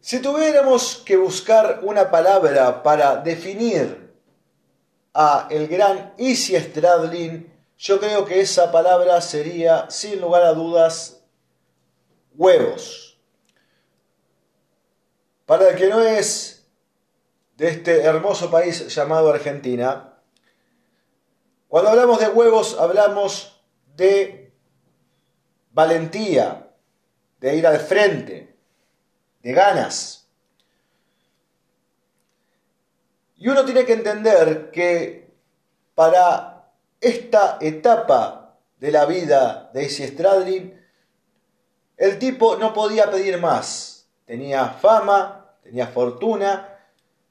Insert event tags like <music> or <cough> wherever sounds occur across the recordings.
Si tuviéramos que buscar una palabra para definir a el gran Easy Stradlin, yo creo que esa palabra sería, sin lugar a dudas, huevos. Para el que no es de este hermoso país llamado Argentina, cuando hablamos de huevos hablamos de valentía, de ir al frente, de ganas. Y uno tiene que entender que para esta etapa de la vida de Izzy Stradlin, el tipo no podía pedir más. Tenía fama, tenía fortuna.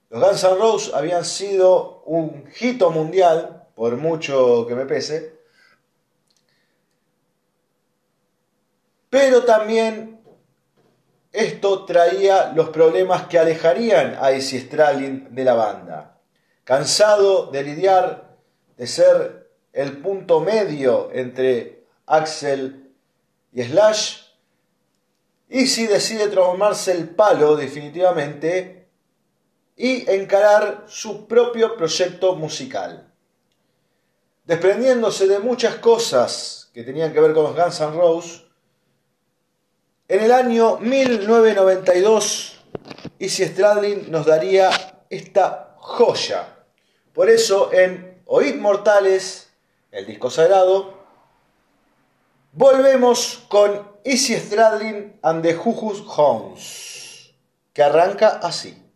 Los Guns N' Roses habían sido un hito mundial, por mucho que me pese. Pero también esto traía los problemas que alejarían a Izzy Stradlin de la banda. Cansado de lidiar, de ser el punto medio entre Axel y Slash, Izzy decide transformarse el palo definitivamente y encarar su propio proyecto musical. Desprendiéndose de muchas cosas que tenían que ver con los Guns N' Roses, en el año 1992, Izzy Stradlin nos daría esta joya. Por eso, en Oíd Mortales, el disco sagrado, volvemos con Izzy Stradlin and the Juhus Hounds, que arranca así.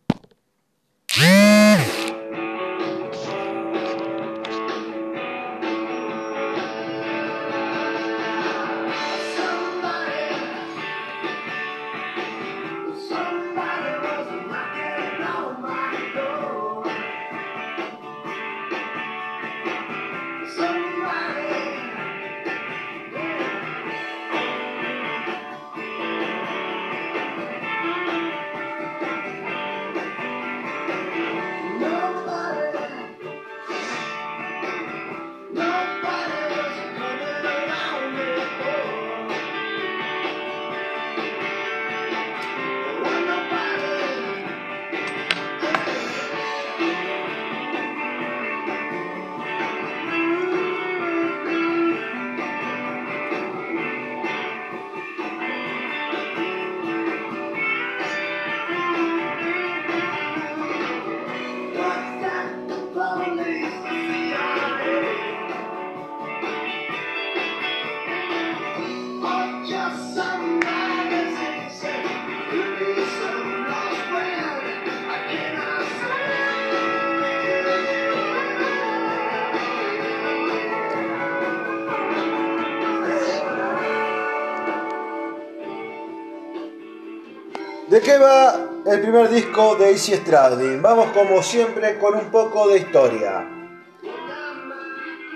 ¿De qué va el primer disco de Izzy Stradlin? Vamos como siempre con un poco de historia.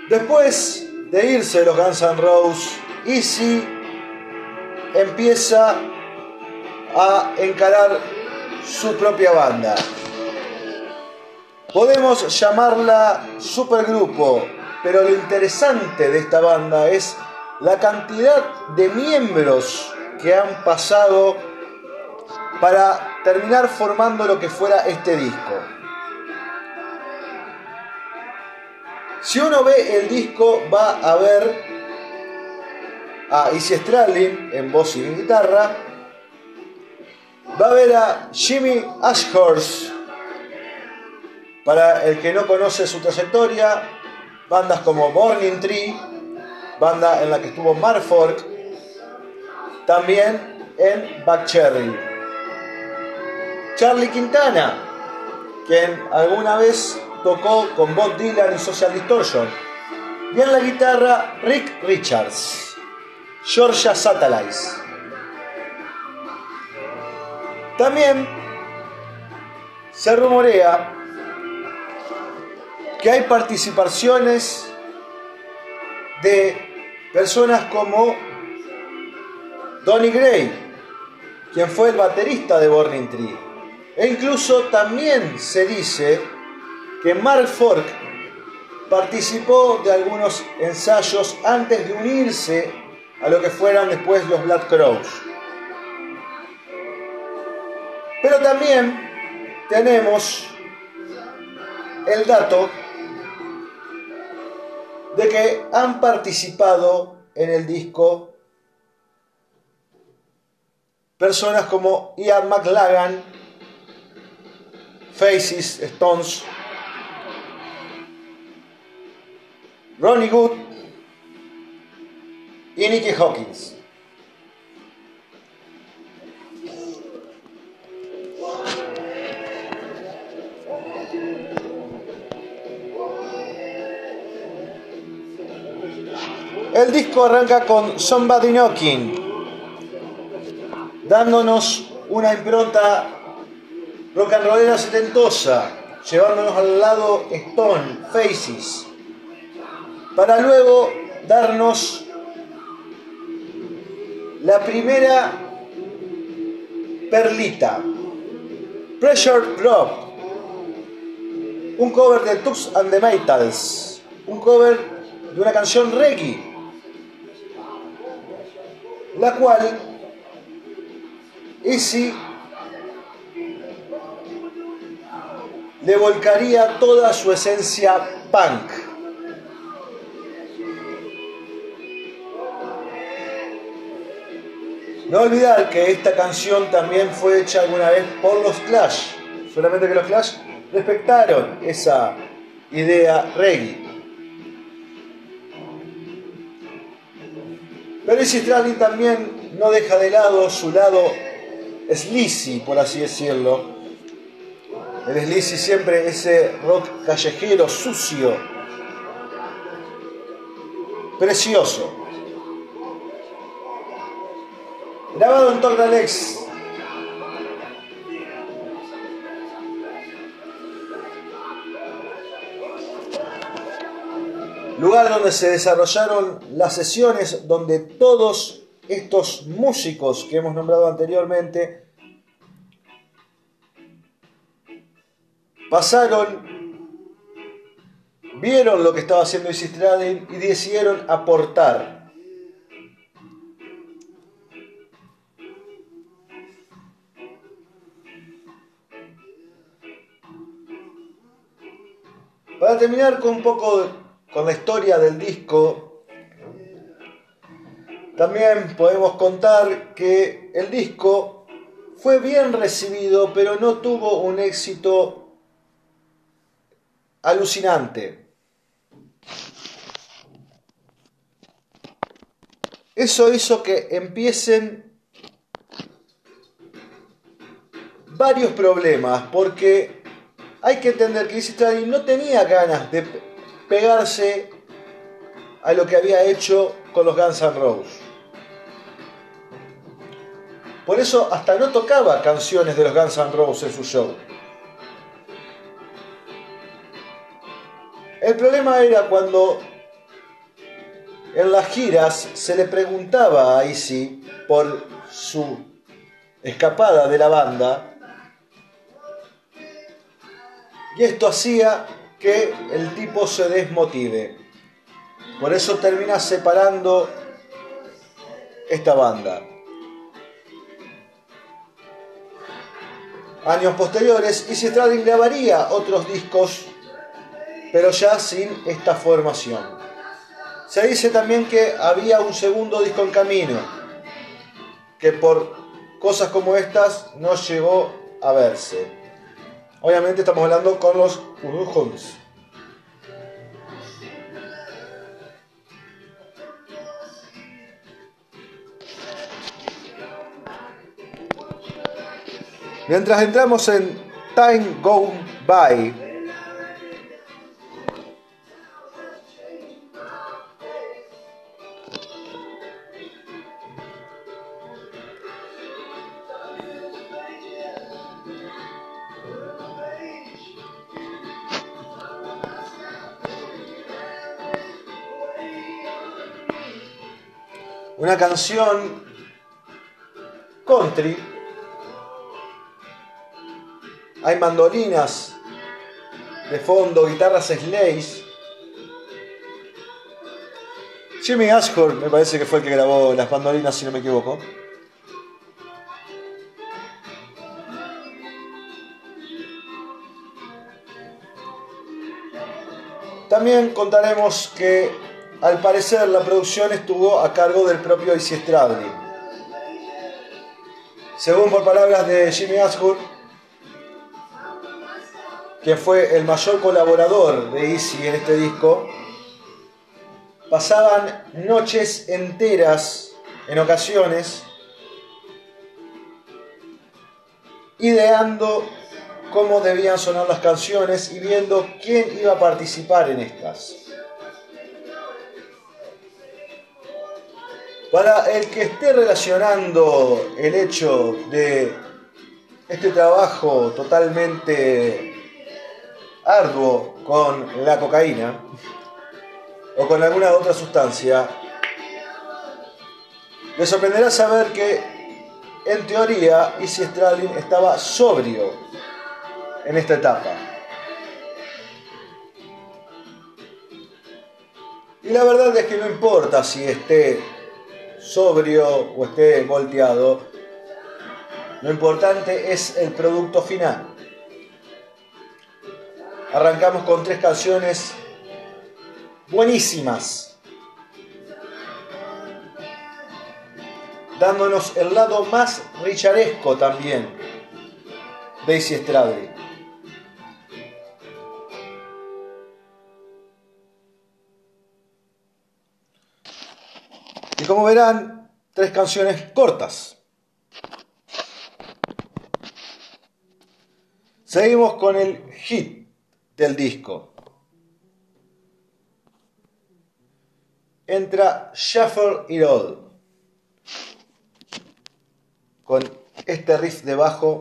Después de irse los Guns N' Roses, Izzy empieza a encarar su propia banda. Podemos llamarla supergrupo, pero lo interesante de esta banda es la cantidad de miembros que han pasado para terminar formando lo que fuera este disco. Si uno ve el disco va a ver a Izzy Stradlin en voz y en guitarra, va a ver a Jimmy Ashhurst, para el que no conoce su trayectoria, bandas como Burning Tree, banda en la que estuvo Mark Fork, también en Back Cherry. Charlie Quintana, quien alguna vez tocó con Bob Dylan y Social Distortion. Y en la guitarra Rick Richards, Georgia Satellites. También se rumorea que hay participaciones de personas como Donny Gray, quien fue el baterista de Burning Tree. E incluso también se dice que Mark Fork participó de algunos ensayos antes de unirse a lo que fueran después los Black Crows. Pero también tenemos el dato de que han participado en el disco personas como Ian McLagan, Faces, Stones, Ronnie Good y Nicky Hawkins. El disco arranca con Somebody Knocking, dándonos una impronta rock and rollera setentosa, llevándonos al lado Stone, Faces, para luego darnos la primera perlita, Pressure Drop, un cover de Tux and the Metals, un cover de una canción reggae. La cual Easy le volcaría toda su esencia punk. No olvidar que esta canción también fue hecha alguna vez por los Clash, solamente que los Clash respetaron esa idea reggae. Pero Stradlin también no deja de lado su lado sleazy, por así decirlo. El sleazy siempre ese rock callejero, sucio, precioso. Grabado en Torre Alex. lugar donde se desarrollaron las sesiones donde todos estos músicos que hemos nombrado anteriormente pasaron, vieron lo que estaba haciendo Stradlin y decidieron aportar. Para terminar con un poco con la historia del disco, también podemos contar que el disco fue bien recibido, pero no tuvo un éxito alucinante. Eso hizo que empiecen varios problemas, porque hay que entender que Easy no tenía ganas de pegarse a lo que había hecho con los Guns N' Roses. Por eso hasta no tocaba canciones de los Guns N' Roses en su show. El problema era cuando en las giras se le preguntaba a Izzy por su escapada de la banda y esto hacía que el tipo se desmotive. Por eso termina separando esta banda. Años posteriores, Easy Stradlin grabaría otros discos, pero ya sin esta formación. Se dice también que había un segundo disco en camino, que por cosas como estas no llegó a verse. Obviamente estamos hablando con los Urujuns. Mientras entramos en Time Go By, una canción country. Hay mandolinas de fondo, guitarras Slays. Jimmy Ashford me parece que fue el que grabó las mandolinas, si no me equivoco. También contaremos que al parecer la producción estuvo a cargo del propio Izzy Stradlin. Según por palabras de Jimmy Ashwood, que fue el mayor colaborador de Izzy en este disco, pasaban noches enteras en ocasiones ideando cómo debían sonar las canciones y viendo quién iba a participar en estas. Para el que esté relacionando el hecho de este trabajo totalmente arduo con la cocaína o con alguna otra sustancia, le sorprenderá saber que en teoría Izzy Stradlin estaba sobrio en esta etapa. Y la verdad es que no importa si esté sobrio o esté volteado, lo importante es el producto final. Arrancamos con tres canciones buenísimas, dándonos el lado más richaresco también de Izzy Como verán, tres canciones cortas. Seguimos con el hit del disco. Entra Shuffle It All con este riff de bajo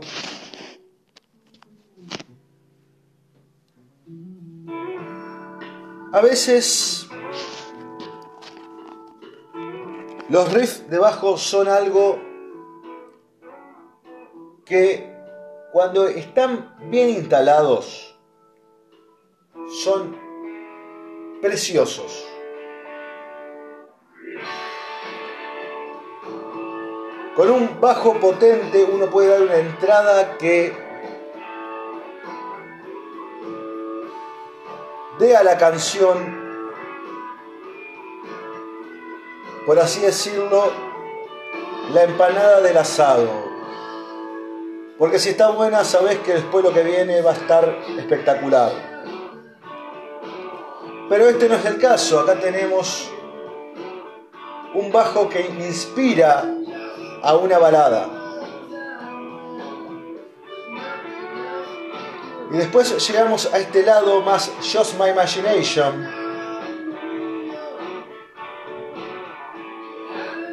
a veces los riffs de bajo son algo que cuando están bien instalados son preciosos. Con un bajo potente uno puede dar una entrada que dé a la canción por así decirlo, la empanada del asado. Porque si está buena, sabes que después lo que viene va a estar espectacular. Pero este no es el caso. Acá tenemos un bajo que inspira a una balada. Y después llegamos a este lado más Just My Imagination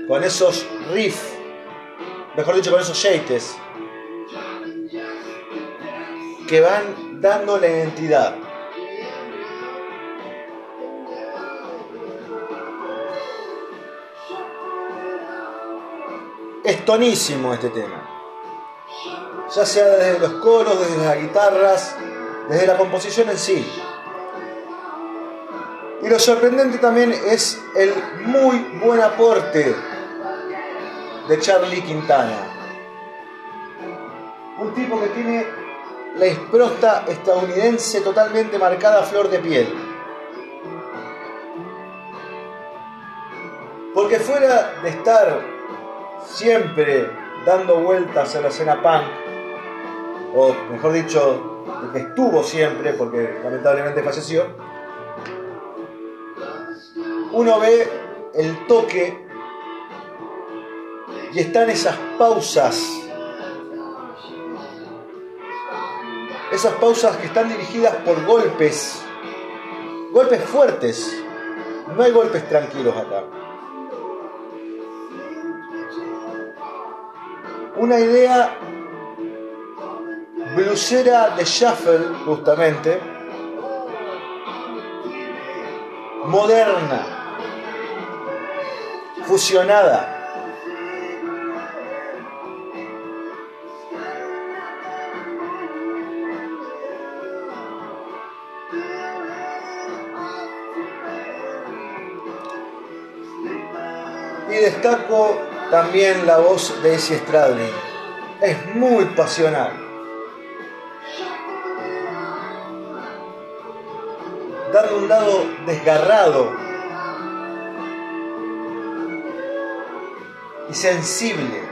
con esos riffs, mejor dicho, con esos shakes que van dando la identidad. Es tonísimo este tema. Ya sea desde los coros, desde las guitarras, desde la composición en sí. Y lo sorprendente también es el muy buen aporte de Charlie Quintana. Un tipo que tiene la esprosta estadounidense totalmente marcada a flor de piel. Porque fuera de estar siempre dando vueltas a la escena punk, o mejor dicho, de que estuvo siempre, porque lamentablemente falleció, uno ve el toque y están esas pausas. Esas pausas que están dirigidas por golpes. Golpes fuertes. No hay golpes tranquilos acá. Una idea blusera de shuffle, justamente. Moderna. Fusionada destaco también la voz de ese Stradlin. Es muy pasional. dando un lado desgarrado y sensible.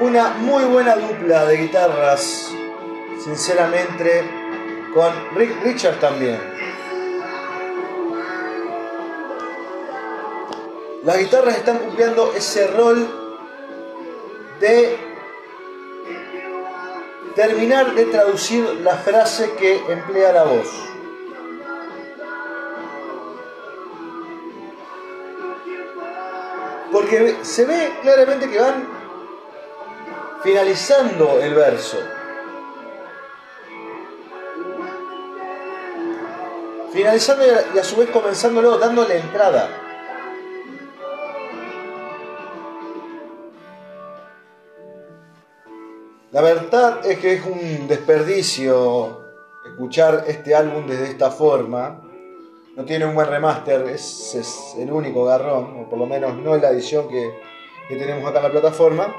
Una muy buena dupla de guitarras, sinceramente, con Rick Richard también. Las guitarras están cumpliendo ese rol de terminar de traducir la frase que emplea la voz. Porque se ve claramente que van finalizando el verso. Finalizando y a su vez comenzándolo, dándole entrada. La verdad es que es un desperdicio escuchar este álbum desde esta forma. No tiene un buen remaster, es, el único garrón, o por lo menos no es la edición que, que tenemos acá en la plataforma.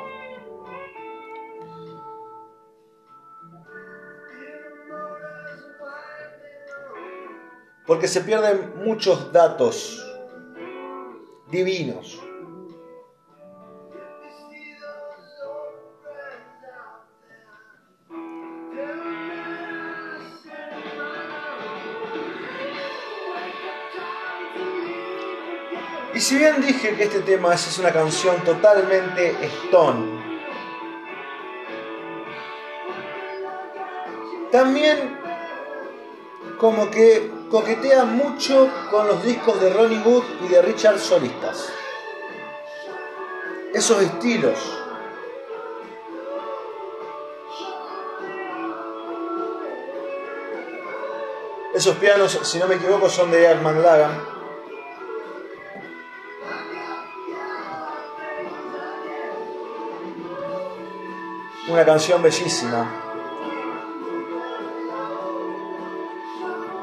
Porque se pierden muchos datos divinos. Si bien dije que este tema es una canción totalmente stone, también como que coquetea mucho con los discos de Ronnie Wood y de Richard solistas. Esos estilos. Esos pianos, si no me equivoco, son de Armand Lagan. Una canción bellísima.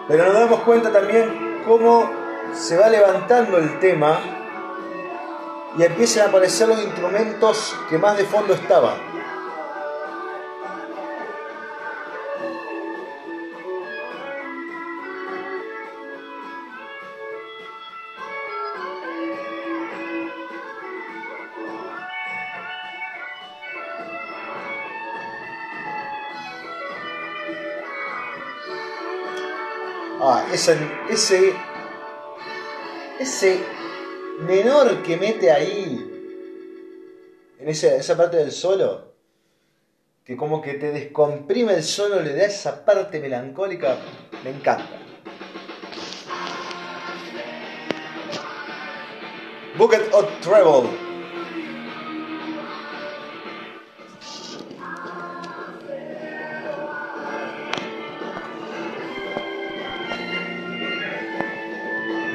Pero nos damos cuenta también cómo se va levantando el tema y empiezan a aparecer los instrumentos que más de fondo estaban. Ah, ese, ese, menor que mete ahí, en esa, esa parte del solo, que como que te descomprime el solo, le da esa parte melancólica, me encanta. Bucket of Treble.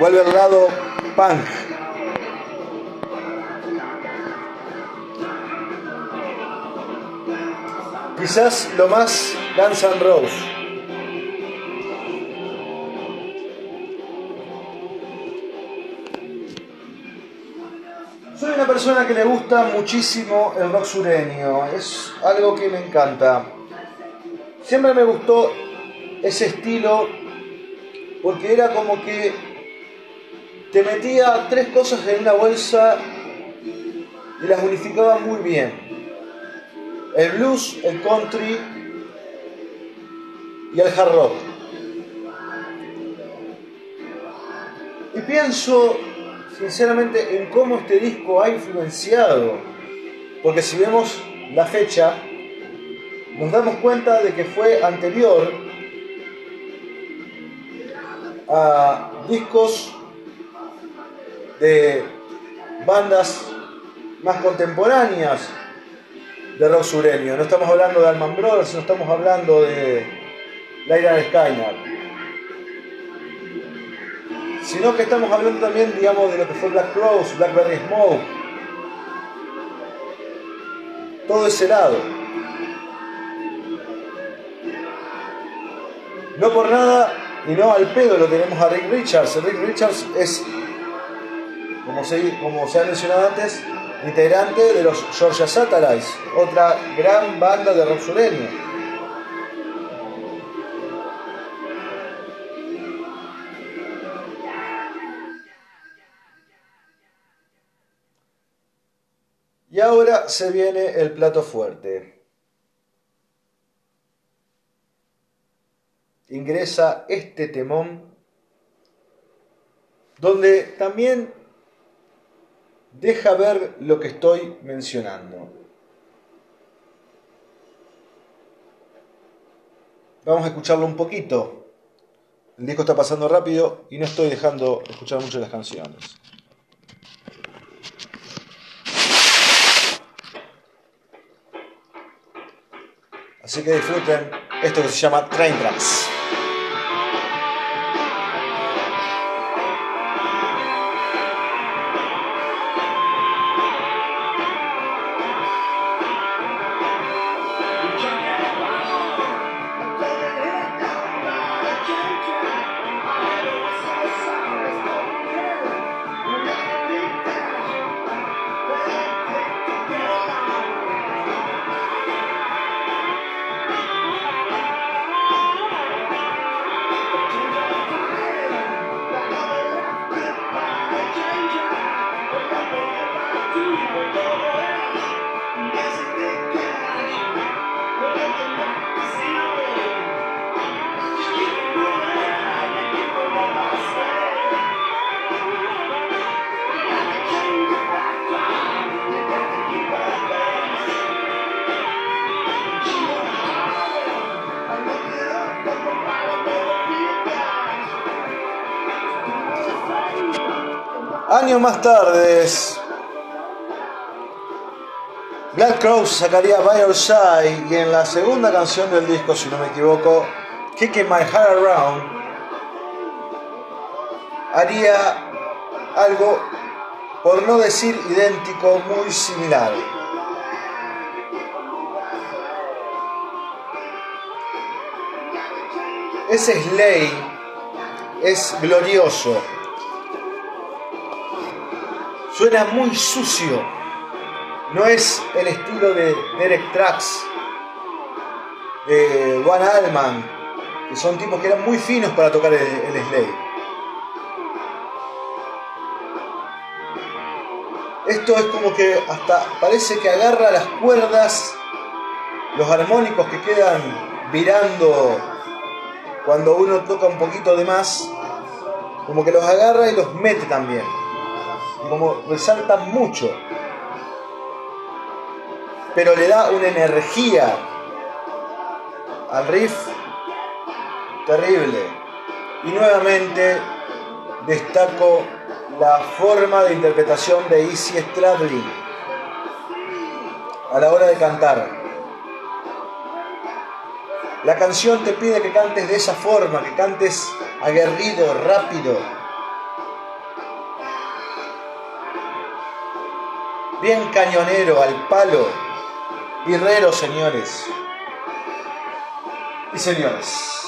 Vuelve al lado punk. Quizás lo más Guns N' Roses. Soy una persona que le gusta muchísimo el rock sureño, es algo que me encanta. Siempre me gustó ese estilo porque era como que te metía tres cosas en una bolsa y las unificaba muy bien. El blues, el country y el hard rock. Y pienso sinceramente en cómo este disco ha influenciado, porque si vemos la fecha, nos damos cuenta de que fue anterior a discos de bandas más contemporáneas de rock sureño. No estamos hablando de Alman Brothers, no estamos hablando de Lyra Skyner. Sino que estamos hablando también, digamos, de lo que fue Black Crowes, Blackberry Smoke. Todo ese lado. No por nada y no al pedo lo tenemos a Rick Richards. Rick Richards es como se, como se ha mencionado antes, integrante de los Georgia Satellites, otra gran banda de rock sureño. Y ahora se viene el plato fuerte. Ingresa este temón, donde también deja ver lo que estoy mencionando. Vamos a escucharlo un poquito. El disco está pasando rápido y no estoy dejando escuchar mucho las canciones. Así que disfruten esto que se llama Train Tracks. Años más tarde, Black Crowes sacaría By Your Side y en la segunda canción del disco, si no me equivoco, Kicking My Heart Around, haría algo, por no decir idéntico, muy similar. Ese Slay es glorioso. Suena muy sucio. No es el estilo de Derek Trax, de Juan Allman, que son tipos que eran muy finos para tocar el, el. Esto es como que hasta parece que agarra las cuerdas, los armónicos que quedan virando cuando uno toca un poquito de más, como que los agarra y los mete también como resaltan mucho, pero le da una energía al riff terrible. Y nuevamente destaco la forma de interpretación de Easy Stradlin a la hora de cantar. La canción te pide que cantes de esa forma, que cantes aguerrido, rápido, bien cañonero, al palo, guerrero, señores y señores.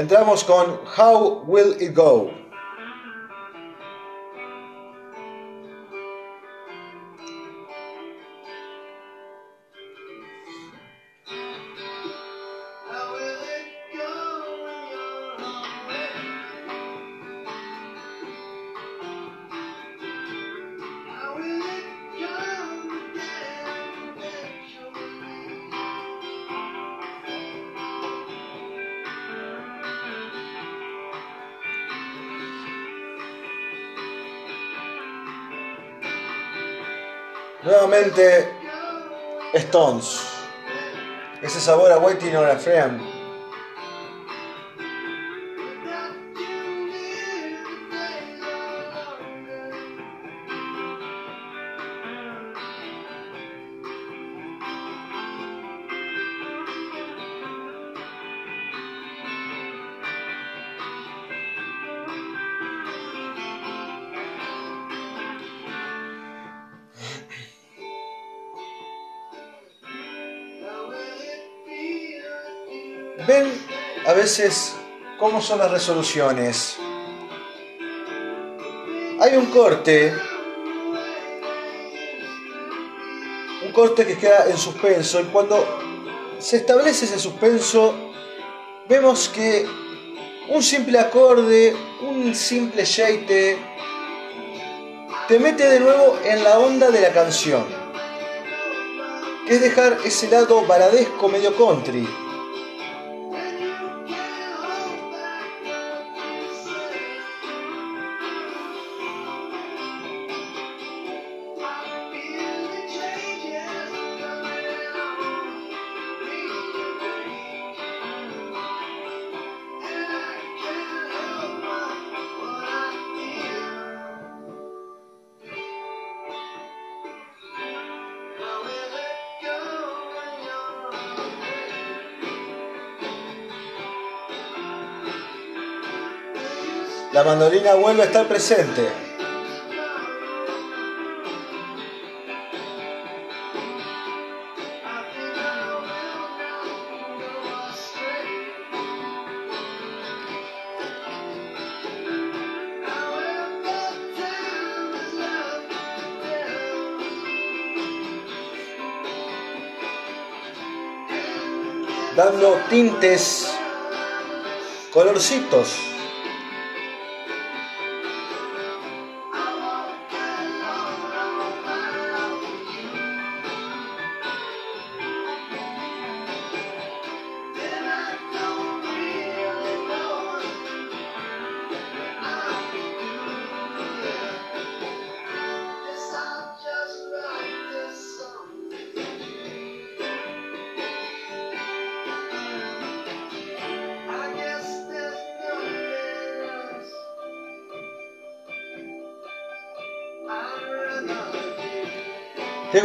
Entramos con How Will It Go? Stones. Ese sabor a Waiting on a Friend. Ven a veces cómo son las resoluciones. Hay un corte, un corte que queda en suspenso y cuando se establece ese suspenso vemos que un simple acorde, un simple shade te mete de nuevo en la onda de la canción, que es dejar ese lado baladesco medio country la mandolina vuelve a estar presente. dando tintes, colorcitos.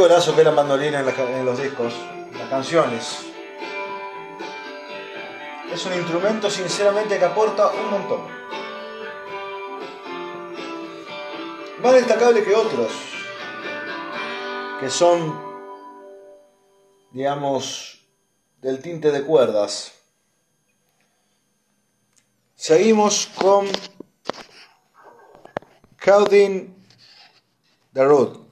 Golazo que la mandolina en, los discos, las canciones. Es un instrumento sinceramente que aporta un montón. Más destacable que otros, que son, digamos, del tinte de cuerdas. Seguimos con Cowding the Road.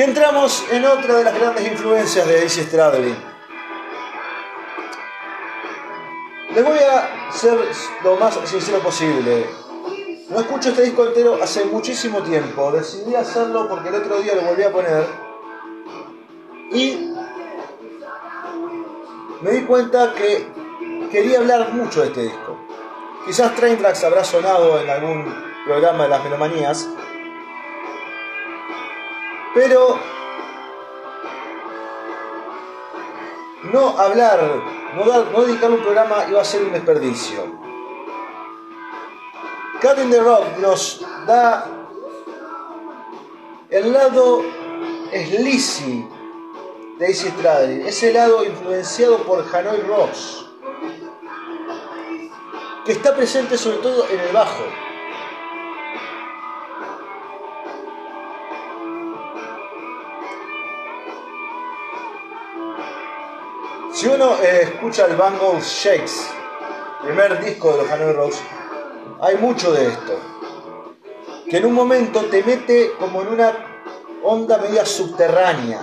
Y entramos en otra de las grandes influencias de Daisy Stradlin. Les voy a ser lo más sincero posible. No escucho este disco entero hace muchísimo tiempo. Decidí hacerlo porque el otro día lo volví a poner. Y me di cuenta que quería hablar mucho de este disco. Quizás Train Tracks habrá sonado en algún programa de las melomanías. Pero no hablar, no, dar, dedicar un programa iba a ser un desperdicio. Cutting the Rock nos da el lado sleazy de Daisy Stradlin, ese lado influenciado por Hanoi Rocks, que está presente sobre todo en el bajo. Si uno eh, escucha el Bangles Shakes, primer disco de los Hanoi Rocks, hay mucho de esto. Que en un momento te mete como en una onda media subterránea.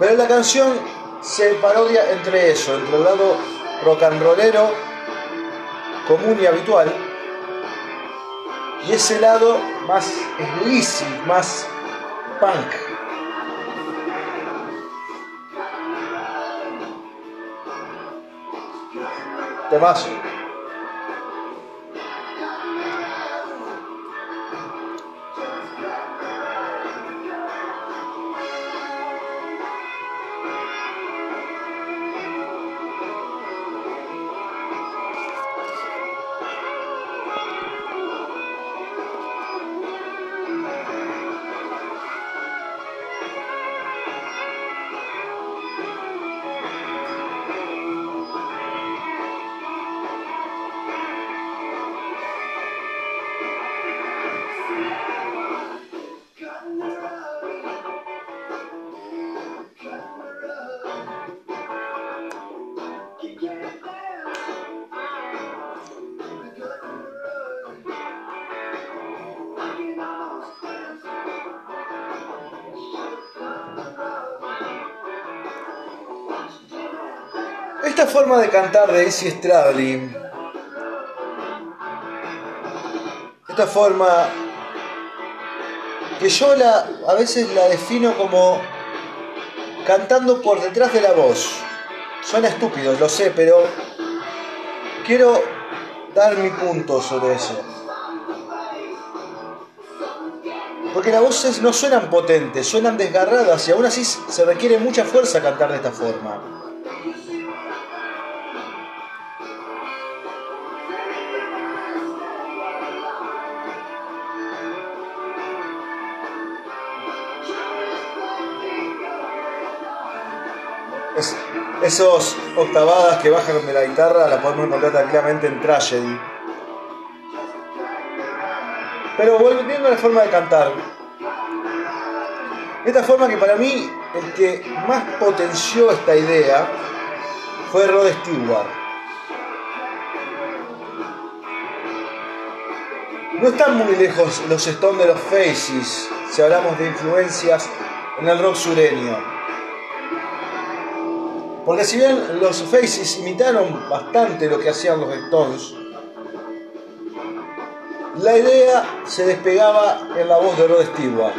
Pero la canción se parodia entre eso, entre el lado rock and rollero común y habitual y ese lado más sleazy, más punk. Temazo. Forma de cantar de Izzy Stradlin, esta forma que yo la, a veces la defino como cantando por detrás de la voz. Suena estúpido, lo sé, pero quiero dar mi punto sobre eso. Porque las voces no suenan potentes, suenan desgarradas y aún así se requiere mucha fuerza cantar de esta forma. Esos octavadas que bajan de la guitarra la podemos encontrar tranquilamente en Tragedy. Pero volviendo a la forma de cantar. Esta forma que para mí el que más potenció esta idea fue Rod Stewart. No están muy lejos los Stones de los Faces si hablamos de influencias en el rock sureño. Porque si bien los Faces imitaron bastante lo que hacían los Stones, la idea se despegaba en la voz de Rod Stewart.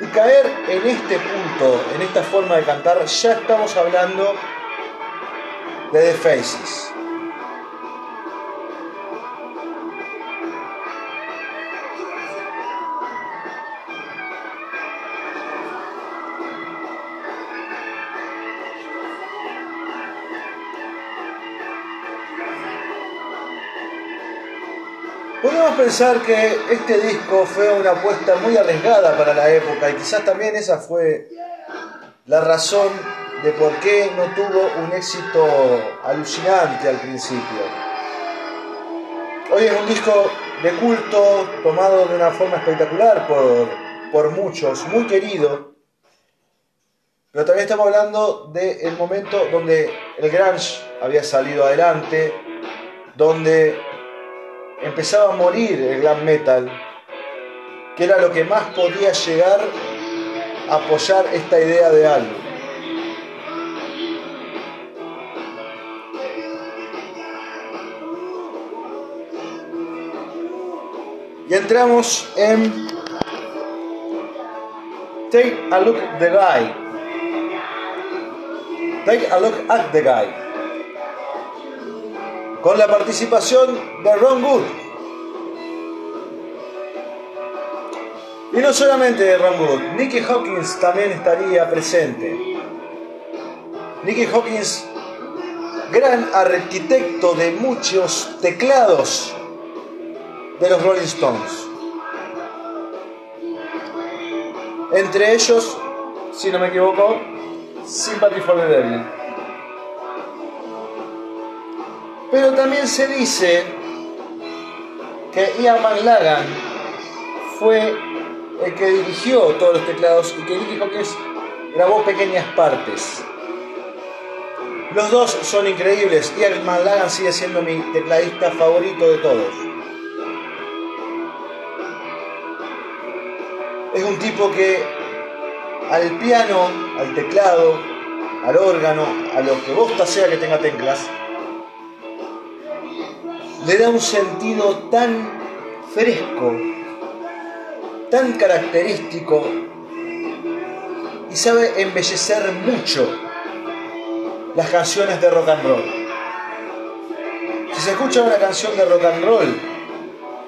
Y caer en este punto, en esta forma de cantar, ya estamos hablando de The Faces. Pensar que este disco fue una apuesta muy arriesgada para la época y quizás también esa fue la razón de por qué no tuvo un éxito alucinante al principio. Hoy es un disco de culto tomado de una forma espectacular por, por muchos, muy querido, pero también estamos hablando del momento donde el grunge había salido adelante, donde empezaba a morir el glam metal, que era lo que más podía llegar a apoyar esta idea de algo. Y entramos en Take a Look at the Guy. Take a Look at the Guy con la participación de Ron Wood. Y no solamente de Ron Wood, Nicky Hawkins también estaría presente. Nicky Hawkins, gran arquitecto de muchos teclados de los Rolling Stones. Entre ellos, si no me equivoco, Sympathy for the Devil. Pero también se dice que Ian McLagan fue el que dirigió todos los teclados y que Nicky Hawkins grabó pequeñas partes. Los dos son increíbles. Ian McLagan sigue siendo mi tecladista favorito de todos. Es un tipo que al piano, al teclado, al órgano, a lo que vos sea que tenga teclas, le da un sentido tan fresco, tan característico y sabe embellecer mucho las canciones de rock and roll. Si se escucha una canción de rock and roll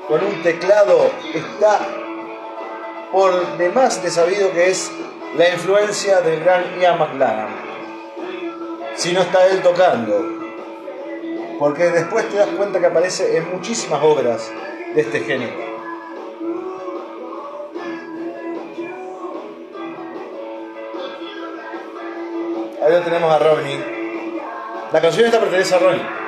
con un teclado, está por demás de sabido que es la influencia del gran Ian McLaren. Si no está él tocando. Porque después te das cuenta que aparece en muchísimas obras de este género. Ahí lo tenemos a Ronnie. La canción esta pertenece a Ronnie.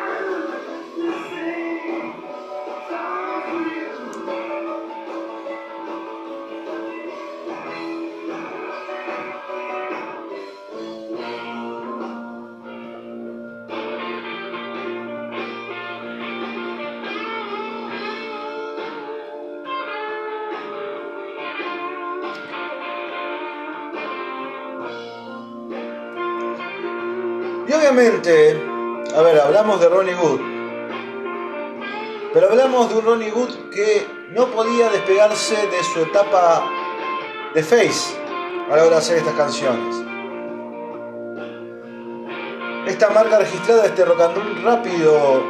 Obviamente, a ver, hablamos de Ronnie Wood, pero hablamos de un Ronnie Wood que no podía despegarse de su etapa de face a la hora de hacer estas canciones. Esta marca registrada, este rock and roll rápido,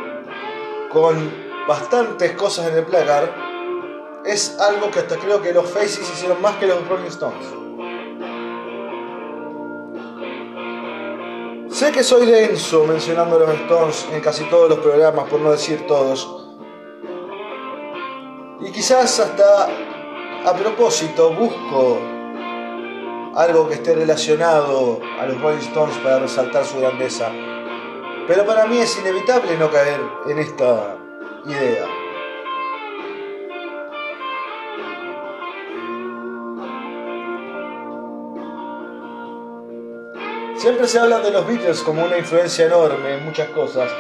con bastantes cosas en el placar, es algo que hasta creo que los Faces hicieron más que los Rolling Stones. Sé que soy denso mencionando los Stones en casi todos los programas, por no decir todos. Y quizás hasta a propósito busco algo que esté relacionado a los Rolling Stones para resaltar su grandeza. Pero para mí es inevitable no caer en esta idea. Siempre se habla de los Beatles como una influencia enorme en muchas cosas,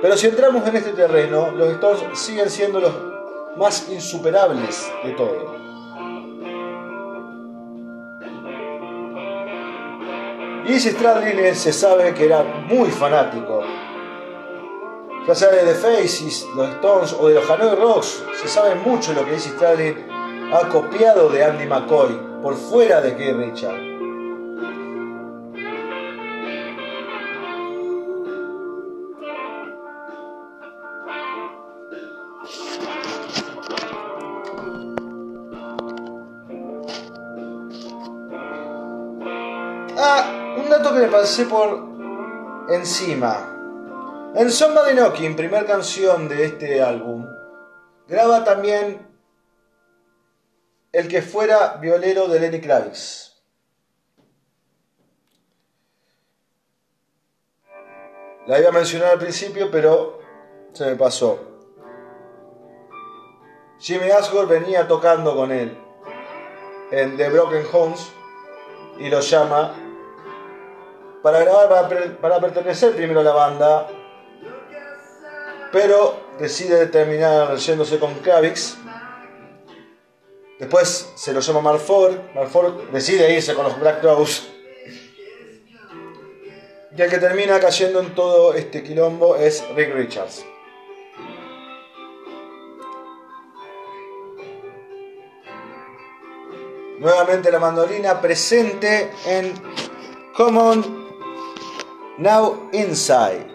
pero si entramos en este terreno, los Stones siguen siendo los más insuperables de todo. Y Stradlin se sabe que era muy fanático. Ya sea de The Faces, los Stones o de los Hanoi Rocks, se sabe mucho lo que Izzy Stradlin ha copiado de Andy McCoy por fuera de Keith Richard. Me pasé por encima. En Somebody Knocking, primer canción de este álbum, graba también el que fuera violero de Lenny Kravitz. La iba a mencionar al principio, pero se me pasó. Jimmy Asgore venía tocando con él en The Broken Homes y lo llama para grabar, para, pertenecer primero a la banda, pero decide terminar yéndose con Kravitz. Después se lo llama Malford, Malford decide irse con los Black Crowes. Y el que termina cayendo en todo este quilombo es Rick Richards. Nuevamente la mandolina presente en Common Now inside.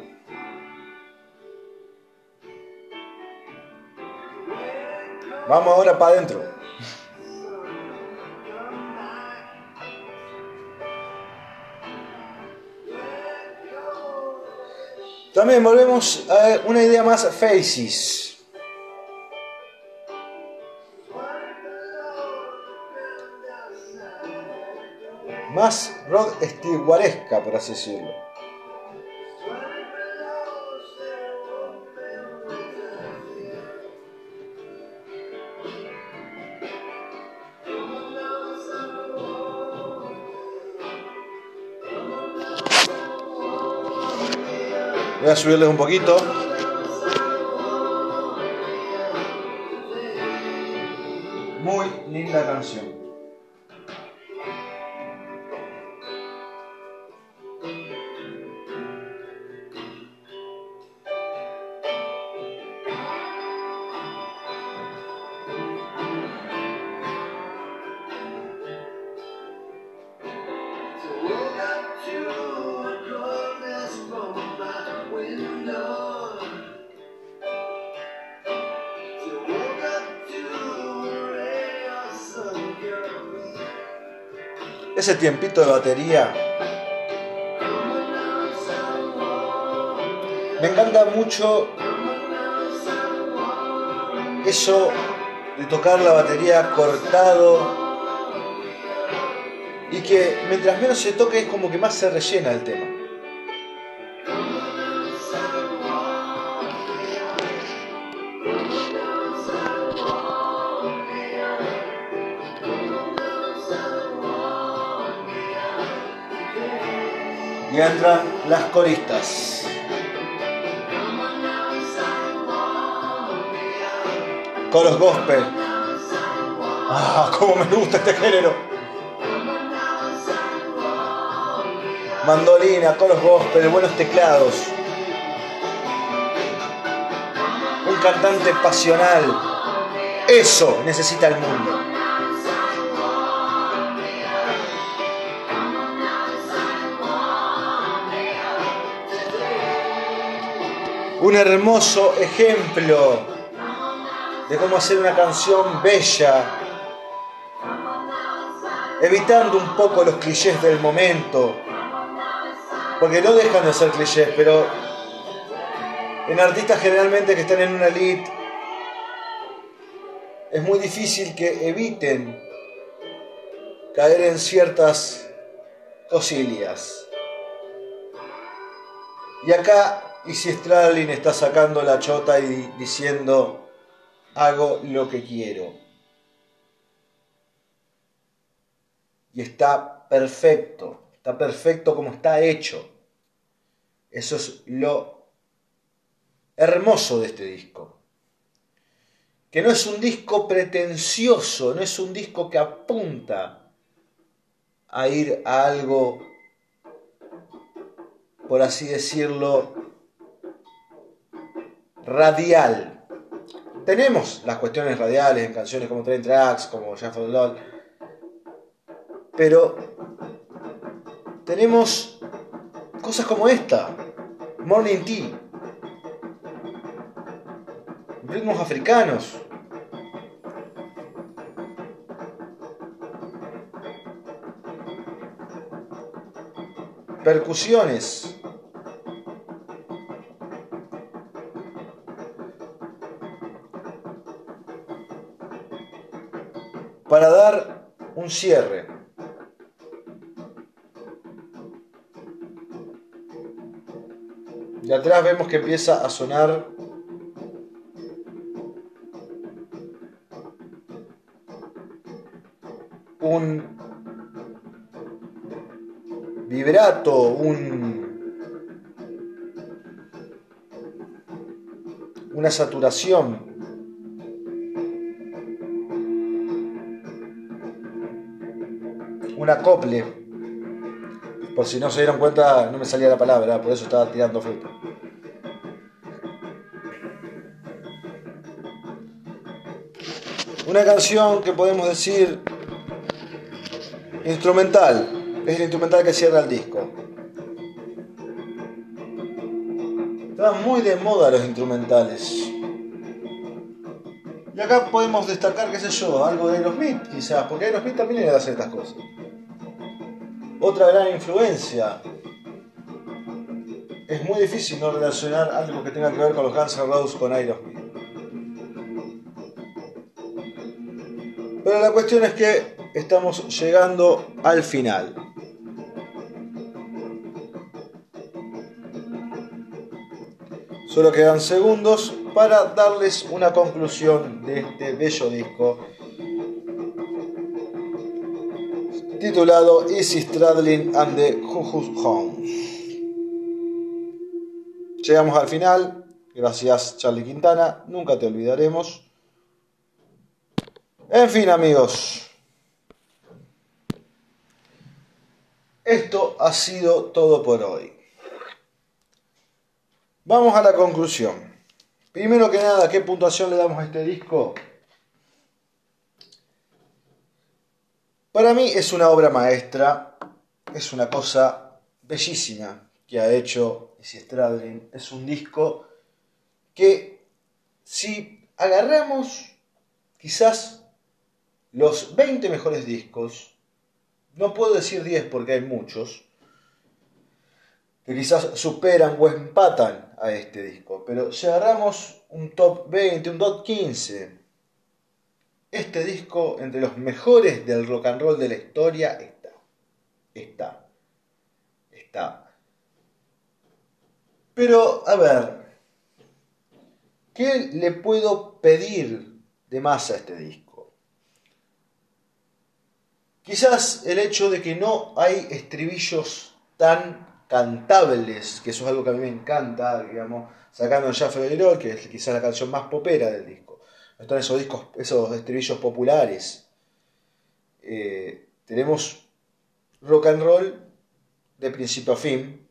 Vamos ahora para adentro. También volvemos a una idea más faces. Más Rod Stewartesca, por así decirlo. A subirles un poquito. Muy linda canción. Ese tiempito de batería. Me encanta mucho eso de tocar la batería cortado y que mientras menos se toque es como que más se rellena el tema. Las coristas. Coros gospel. Ah, cómo me gusta este género. Mandolina, coros gospel, buenos teclados. Un cantante pasional. Eso necesita el mundo. Un hermoso ejemplo de cómo hacer una canción bella, evitando un poco los clichés del momento, porque no dejan de ser clichés, pero en artistas generalmente que están en una elite es muy difícil que eviten caer en ciertas cosillas. Y acá y si Stradlin está sacando la chota y diciendo, hago lo que quiero. Y está perfecto, está perfecto como está hecho. Eso es lo hermoso de este disco. Que no es un disco pretencioso, no es un disco que apunta a ir a algo, por así decirlo, radial. Tenemos las cuestiones radiales en canciones como Train Tracks, como Jeff LOL, pero tenemos cosas como esta, Morning Tea, ritmos africanos. Percusiones. Para dar un cierre. De atrás vemos que empieza a sonar un vibrato, un, una saturación un acople. Por si no se dieron cuenta, no me salía la palabra, por eso estaba tirando fruta. Una canción que podemos decir instrumental. Es el instrumental que cierra el disco. Están muy de moda los instrumentales. Y acá podemos destacar, qué sé yo, algo de Aerosmith, quizás, porque Aerosmith también era hacer estas cosas. Otra gran influencia. Es muy difícil no relacionar algo que tenga que ver con los Guns N' Roses con Aerosmith. Pero la cuestión es que estamos llegando al final. Solo quedan segundos para darles una conclusión de este bello disco titulado Easy Stradlin and the Juju's Home. Llegamos al final. Gracias Charlie Quintana. Nunca te olvidaremos. En fin amigos. Esto ha sido todo por hoy. Vamos a la conclusión. Primero que nada, ¿qué puntuación le damos a este disco? Para mí es una obra maestra, es una cosa bellísima que ha hecho Izzy Stradlin. Es un disco que si agarramos quizás los 20 mejores discos no puedo decir 10 porque hay muchos, que quizás superan o empatan a este disco, pero si agarramos un top 20, un top 15, este disco entre los mejores del rock and roll de la historia está. Está. Está. Pero, a ver, ¿qué le puedo pedir de más a este disco? Quizás el hecho de que no hay estribillos tan cantables, que eso es algo que a mí me encanta, digamos, sacando ya que es quizás la canción más popera del disco. Están esos discos, esos estribillos populares. Eh, tenemos rock and roll de principio a fin.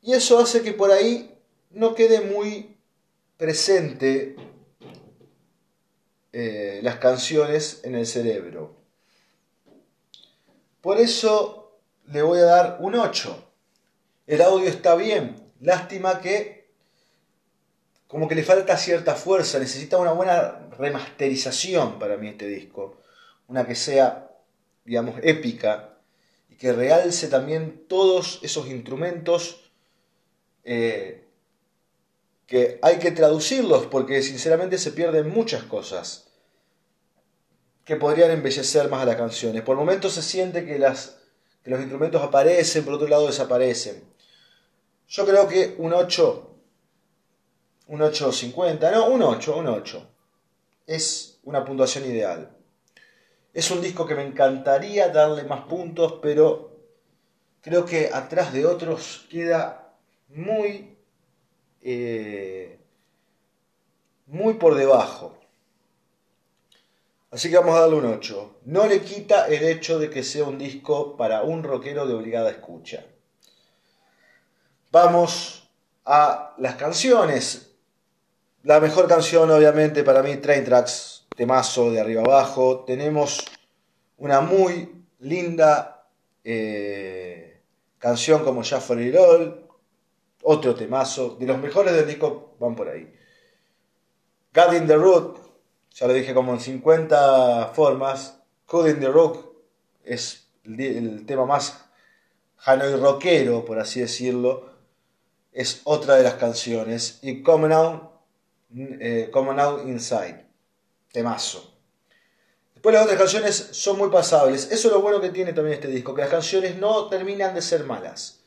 Y eso hace que por ahí no quede muy presente eh, las canciones en el cerebro. Por eso le voy a dar un 8. El audio está bien. Lástima que como que le falta cierta fuerza, necesita una buena remasterización para mí este disco. Una que sea, digamos, épica y que realce también todos esos instrumentos eh, que hay que traducirlos porque sinceramente se pierden muchas cosas que podrían embellecer más a las canciones. Por momentos se siente que, las, que los instrumentos aparecen, por otro lado desaparecen. Yo creo que un 8, un 8.50, no, un 8, un 8. Es una puntuación ideal. Es un disco que me encantaría darle más puntos, pero creo que atrás de otros queda muy, eh, muy por debajo. Así que vamos a darle un 8. No le quita el hecho de que sea un disco para un rockero de obligada escucha. Vamos a las canciones. La mejor canción, obviamente, para mí, Train Tracks, temazo de arriba abajo. Tenemos una muy linda eh, canción como Jaffer Roll, otro temazo. De los mejores del disco van por ahí. God in the Root, ya lo dije como en 50 formas. Code in the Rock es el, tema más Hanoi rockero, por así decirlo. Es otra de las canciones. Y Come Now, eh, Come Now Inside. Temazo. Después las otras canciones son muy pasables. Eso es lo bueno que tiene también este disco, que las canciones no terminan de ser malas.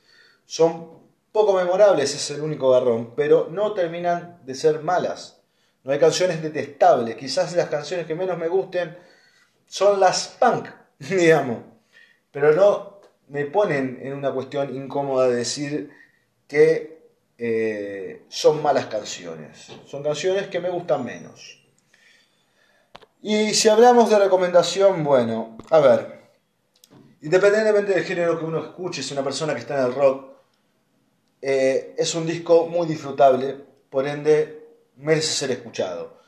Son poco memorables, es el único garrón, pero no terminan de ser malas. No hay canciones detestables. Quizás las canciones que menos me gusten son las punk, <laughs> digamos. Pero no me ponen en una cuestión incómoda de decir que eh, son malas canciones. Son canciones que me gustan menos. Y si hablamos de recomendación, bueno, a ver. Independientemente del género que uno escuche, si una persona que está en el rock, eh, es un disco muy disfrutable, por ende merece ser escuchado.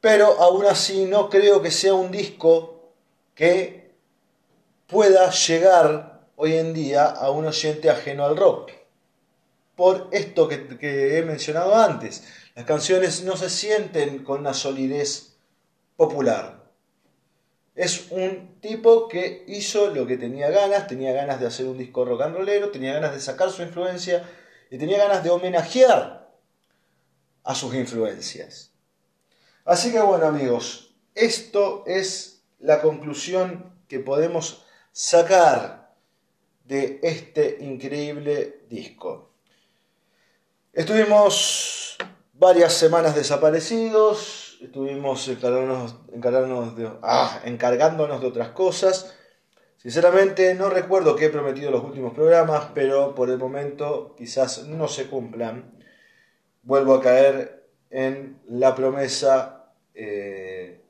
Pero aún así no creo que sea un disco que pueda llegar hoy en día a un oyente ajeno al rock. Por esto que, he mencionado antes, las canciones no se sienten con una solidez popular. Es un tipo que hizo lo que tenía ganas, tenía ganas de hacer un disco rock and rollero, tenía ganas de sacar su influencia y tenía ganas de homenajear a sus influencias. Así que bueno amigos, esto es la conclusión que podemos sacar de este increíble disco. Estuvimos varias semanas desaparecidos, estuvimos encargándonos, de, ah, encargándonos de otras cosas. Sinceramente no recuerdo qué he prometido en los últimos programas, pero por el momento quizás no se cumplan. Vuelvo a caer en la promesa eh,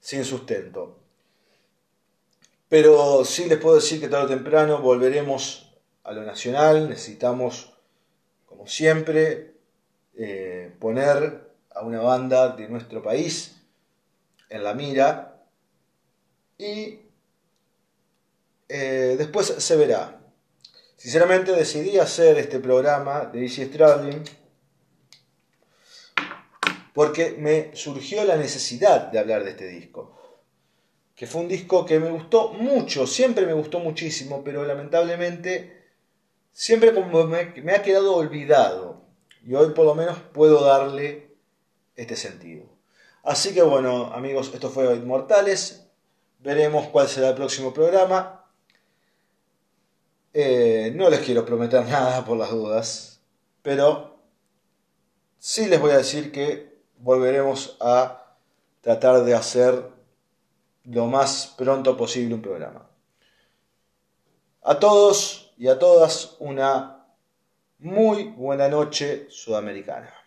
sin sustento. Pero sí les puedo decir que tarde o temprano volveremos a lo nacional. Necesitamos, como siempre, eh, poner a una banda de nuestro país en la mira y eh, después se verá. Sinceramente decidí hacer este programa de Easy Stradling porque me surgió la necesidad de hablar de este disco. Que fue un disco que me gustó mucho, siempre me gustó muchísimo, pero lamentablemente siempre como me, ha quedado olvidado. Y hoy por lo menos puedo darle este sentido. Así que bueno, amigos, esto fue Inmortales. Veremos cuál será el próximo programa. Eh, no les quiero prometer <laughs> nada por las dudas, pero sí les voy a decir que volveremos a tratar de hacer lo más pronto posible un programa. A todos y a todas una muy buena noche sudamericana.